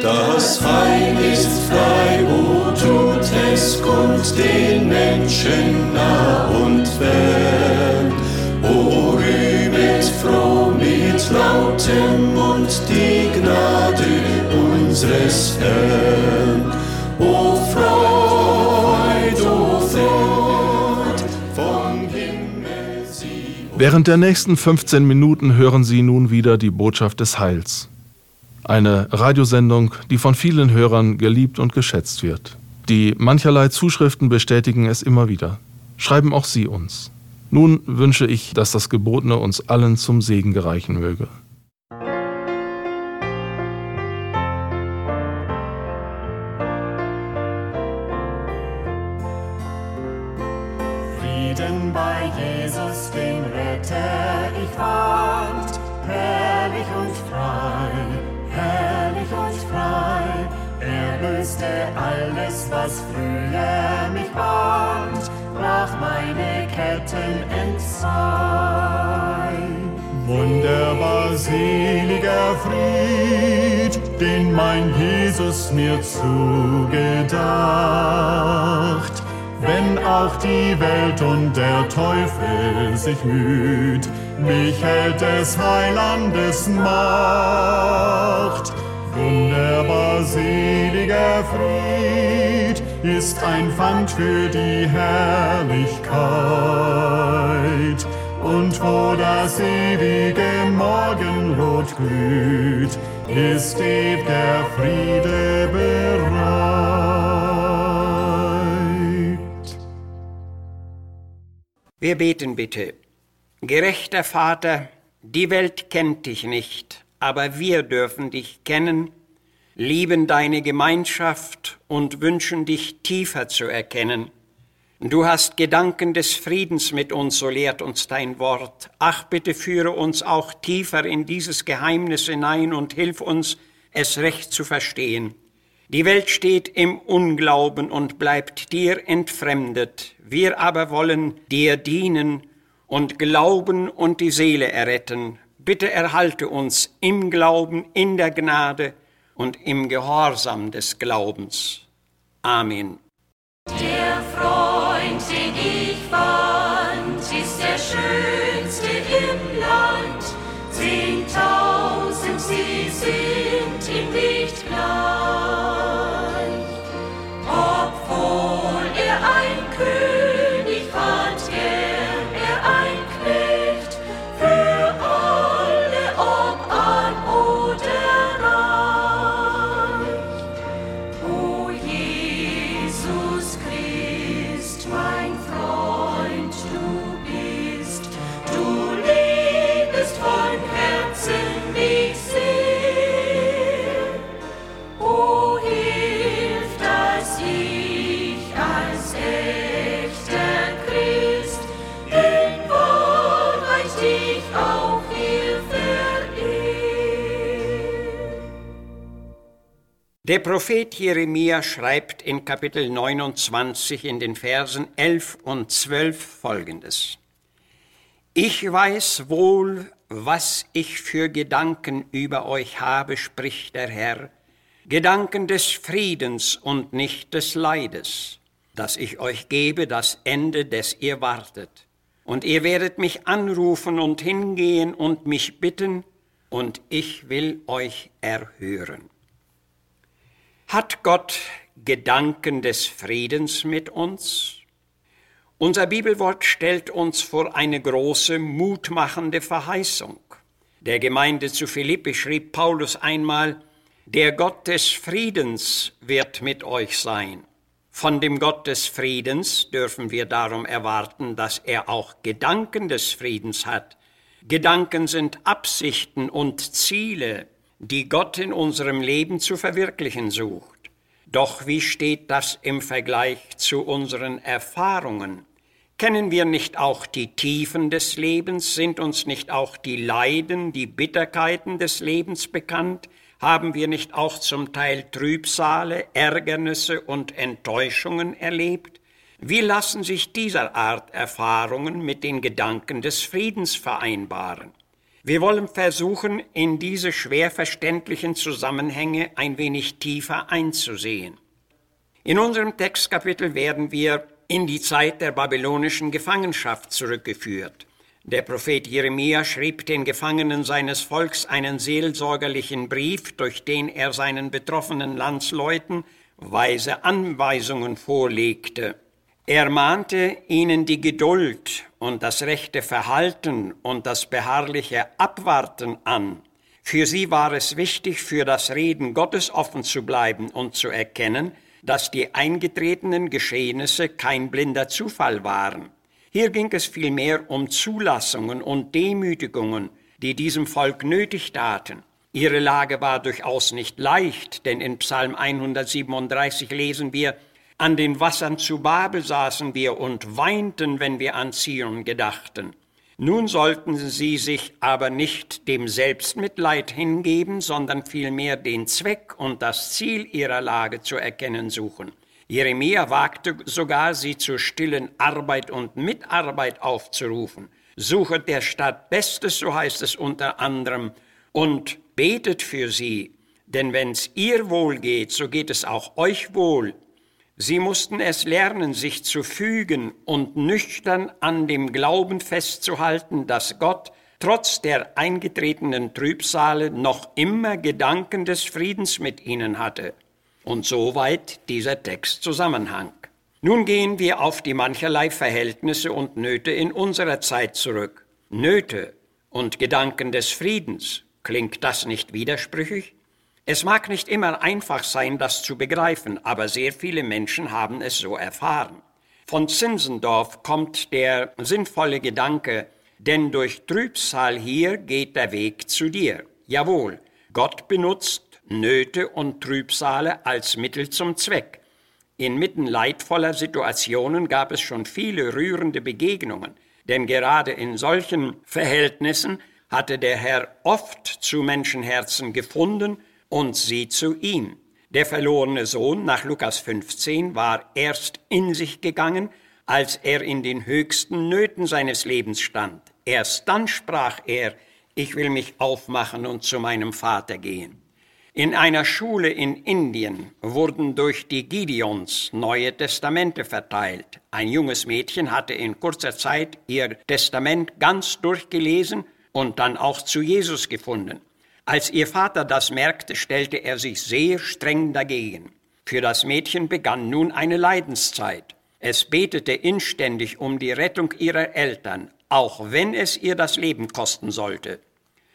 Das Heil ist frei, o tut es kund den Menschen nah und fern. O rühmet froh mit lautem Mund die Gnade unseres Herrn. O Freud, o Freud, vom Himmel sie. Während der nächsten 15 Minuten hören Sie nun wieder die Botschaft des Heils. Eine Radiosendung, die von vielen Hörern geliebt und geschätzt wird. Die mancherlei Zuschriften bestätigen es immer wieder. Schreiben auch Sie uns. Nun wünsche ich, dass das Gebotene uns allen zum Segen gereichen möge. Frieden bei Jesus, dem Retter ich fand, herrlich und frei, herrlich und frei. Er löste alles, was früher mich band, brach meine Ketten entzwei. Wunderbar seliger Fried, den mein Jesus mir zugedacht. Wenn auch die Welt und der Teufel sich müht, mich hält des Heilandes Macht. Wunderbar seliger Fried ist ein Pfand für die Herrlichkeit. Und wo das ewige Morgenrot glüht, ist ewiger Friede bereit. Wir beten bitte. Gerechter Vater, die Welt kennt dich nicht, aber wir dürfen dich kennen, lieben deine Gemeinschaft und wünschen dich tiefer zu erkennen. Du hast Gedanken des Friedens mit uns, so lehrt uns dein Wort. Ach, bitte führe uns auch tiefer in dieses Geheimnis hinein und hilf uns, es recht zu verstehen. Die Welt steht im Unglauben und bleibt dir entfremdet. Wir aber wollen dir dienen und Glauben und die Seele erretten. Bitte erhalte uns im Glauben, in der Gnade und im Gehorsam des Glaubens. Amen. Der Freund, den ich fand, ist der schönste im Land. Zehntausend, sie sind ihm nicht gleich. Der Prophet Jeremia schreibt in Kapitel 29 in den Versen 11 und 12 folgendes. Ich weiß wohl, was ich für Gedanken über euch habe, spricht der Herr, Gedanken des Friedens und nicht des Leides, dass ich euch gebe das Ende, des ihr wartet. Und ihr werdet mich anrufen und hingehen und mich bitten, und ich will euch erhören. Hat Gott Gedanken des Friedens mit uns? Unser Bibelwort stellt uns vor eine große, mutmachende Verheißung. Der Gemeinde zu Philippi schrieb Paulus einmal, der Gott des Friedens wird mit euch sein. Von dem Gott des Friedens dürfen wir darum erwarten, dass er auch Gedanken des Friedens hat. Gedanken sind Absichten und Ziele, die Gott in unserem Leben zu verwirklichen sucht. Doch wie steht das im Vergleich zu unseren Erfahrungen? Kennen wir nicht auch die Tiefen des Lebens? Sind uns nicht auch die Leiden, die Bitterkeiten des Lebens bekannt? Haben wir nicht auch zum Teil Trübsale, Ärgernisse und Enttäuschungen erlebt? Wie lassen sich dieser Art Erfahrungen mit den Gedanken des Friedens vereinbaren? Wir wollen versuchen, in diese schwer verständlichen Zusammenhänge ein wenig tiefer einzusehen. In unserem Textkapitel werden wir in die Zeit der babylonischen Gefangenschaft zurückgeführt. Der Prophet Jeremia schrieb den Gefangenen seines Volks einen seelsorgerlichen Brief, durch den er seinen betroffenen Landsleuten weise Anweisungen vorlegte. Er mahnte ihnen die Geduld und das rechte Verhalten und das beharrliche Abwarten an. Für sie war es wichtig, für das Reden Gottes offen zu bleiben und zu erkennen, dass die eingetretenen Geschehnisse kein blinder Zufall waren. Hier ging es vielmehr um Zulassungen und Demütigungen, die diesem Volk nötig taten. Ihre Lage war durchaus nicht leicht, denn in Psalm 137 lesen wir, an den Wassern zu Babel saßen wir und weinten, wenn wir an Zion gedachten. Nun sollten sie sich aber nicht dem Selbstmitleid hingeben, sondern vielmehr den Zweck und das Ziel ihrer Lage zu erkennen suchen. Jeremia wagte sogar, sie zur stillen Arbeit und Mitarbeit aufzurufen. Suchet der Stadt Bestes, so heißt es unter anderem, und betet für sie, denn wenn's ihr wohl geht, so geht es auch euch wohl, Sie mussten es lernen, sich zu fügen und nüchtern an dem Glauben festzuhalten, dass Gott trotz der eingetretenen Trübsale noch immer Gedanken des Friedens mit ihnen hatte. Und soweit dieser Textzusammenhang. Nun gehen wir auf die mancherlei Verhältnisse und Nöte in unserer Zeit zurück. Nöte und Gedanken des Friedens. Klingt das nicht widersprüchlich? Es mag nicht immer einfach sein, das zu begreifen, aber sehr viele Menschen haben es so erfahren. Von Zinzendorf kommt der sinnvolle Gedanke, denn durch Trübsal hier geht der Weg zu dir. Jawohl, Gott benutzt Nöte und Trübsale als Mittel zum Zweck. Inmitten leidvoller Situationen gab es schon viele rührende Begegnungen, denn gerade in solchen Verhältnissen hatte der Herr oft zu Menschenherzen gefunden und sie zu ihm. Der verlorene Sohn nach Lukas 15 war erst in sich gegangen, als er in den höchsten Nöten seines Lebens stand. Erst dann sprach er, ich will mich aufmachen und zu meinem Vater gehen. In einer Schule in Indien wurden durch die Gideons neue Testamente verteilt. Ein junges Mädchen hatte in kurzer Zeit ihr Testament ganz durchgelesen und dann auch zu Jesus gefunden. Als ihr Vater das merkte, stellte er sich sehr streng dagegen. Für das Mädchen begann nun eine Leidenszeit. Es betete inständig um die Rettung ihrer Eltern, auch wenn es ihr das Leben kosten sollte.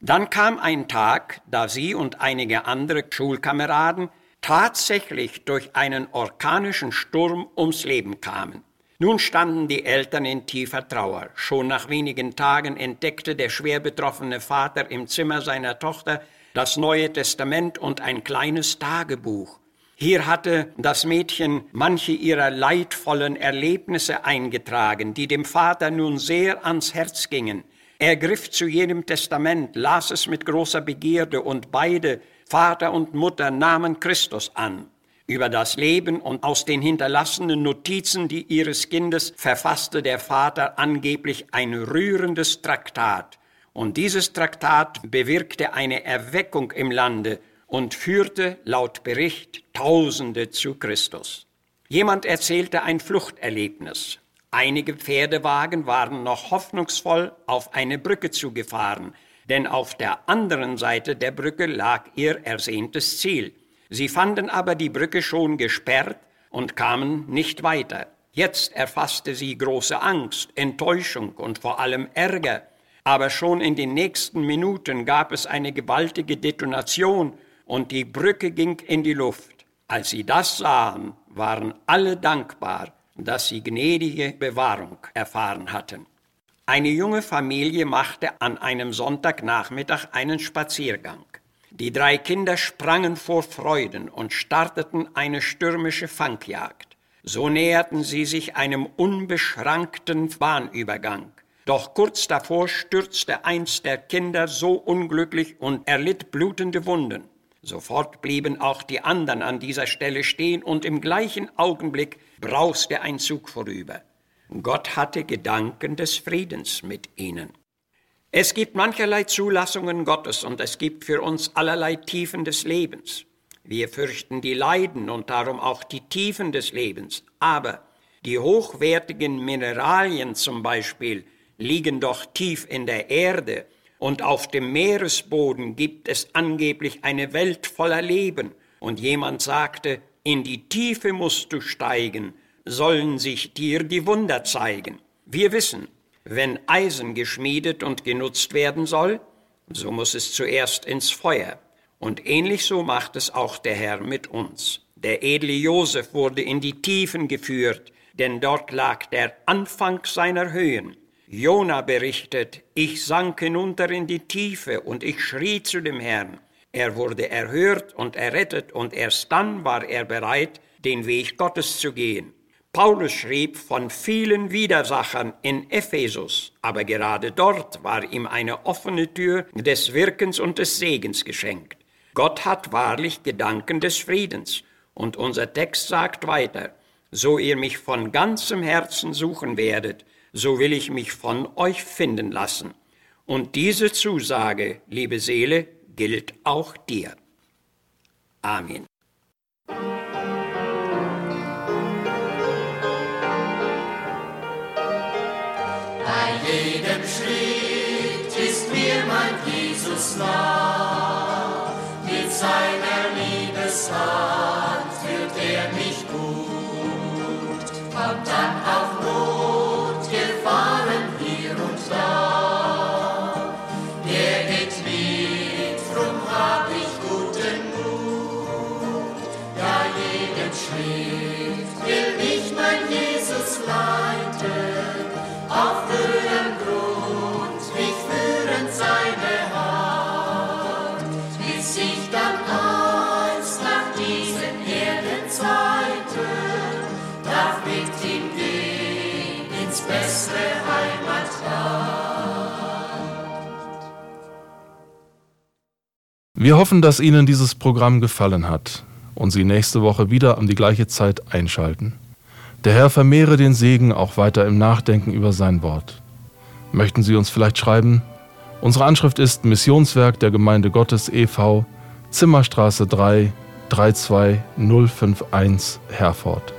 Dann kam ein Tag, da sie und einige andere Schulkameraden tatsächlich durch einen orkanischen Sturm ums Leben kamen. Nun standen die Eltern in tiefer Trauer. Schon nach wenigen Tagen entdeckte der schwer betroffene Vater im Zimmer seiner Tochter das Neue Testament und ein kleines Tagebuch. Hier hatte das Mädchen manche ihrer leidvollen Erlebnisse eingetragen, die dem Vater nun sehr ans Herz gingen. Er griff zu jedem Testament, las es mit großer Begierde und beide, Vater und Mutter, nahmen Christus an. Über das Leben und aus den hinterlassenen Notizen, die ihres Kindes, verfasste der Vater angeblich ein rührendes Traktat. Und dieses Traktat bewirkte eine Erweckung im Lande und führte laut Bericht Tausende zu Christus. Jemand erzählte ein Fluchterlebnis. Einige Pferdewagen waren noch hoffnungsvoll auf eine Brücke zugefahren, denn auf der anderen Seite der Brücke lag ihr ersehntes Ziel. Sie fanden aber die Brücke schon gesperrt und kamen nicht weiter. Jetzt erfasste sie große Angst, Enttäuschung und vor allem Ärger. Aber schon in den nächsten Minuten gab es eine gewaltige Detonation und die Brücke ging in die Luft. Als sie das sahen, waren alle dankbar, dass sie gnädige Bewahrung erfahren hatten. Eine junge Familie machte an einem Sonntagnachmittag einen Spaziergang. Die drei Kinder sprangen vor Freuden und starteten eine stürmische Fangjagd. So näherten sie sich einem unbeschrankten Bahnübergang. Doch kurz davor stürzte eins der Kinder so unglücklich und erlitt blutende Wunden. Sofort blieben auch die anderen an dieser Stelle stehen und im gleichen Augenblick brauste ein Zug vorüber. Gott hatte Gedanken des Friedens mit ihnen. Es gibt mancherlei Zulassungen Gottes und es gibt für uns allerlei Tiefen des Lebens. Wir fürchten die Leiden und darum auch die Tiefen des Lebens. Aber die hochwertigen Mineralien zum Beispiel liegen doch tief in der Erde und auf dem Meeresboden gibt es angeblich eine Welt voller Leben. Und jemand sagte, in die Tiefe musst du steigen, sollen sich dir die Wunder zeigen. Wir wissen, wenn Eisen geschmiedet und genutzt werden soll, so muss es zuerst ins Feuer. Und ähnlich so macht es auch der Herr mit uns. Der edle Josef wurde in die Tiefen geführt, denn dort lag der Anfang seiner Höhen. Jona berichtet, ich sank hinunter in die Tiefe und ich schrie zu dem Herrn. Er wurde erhört und errettet und erst dann war er bereit, den Weg Gottes zu gehen. Paulus schrieb von vielen Widersachern in Ephesus, aber gerade dort war ihm eine offene Tür des Wirkens und des Segens geschenkt. Gott hat wahrlich Gedanken des Friedens. Und unser Text sagt weiter, so ihr mich von ganzem Herzen suchen werdet, so will ich mich von euch finden lassen. Und diese Zusage, liebe Seele, gilt auch dir. Amen. Mein Jesus nah. Wir hoffen, dass Ihnen dieses Programm gefallen hat und Sie nächste Woche wieder um die gleiche Zeit einschalten. Der Herr vermehre den Segen auch weiter im Nachdenken über sein Wort. Möchten Sie uns vielleicht schreiben? Unsere Anschrift ist Missionswerk der Gemeinde Gottes e.V., Zimmerstraße 3, 32051, Herford.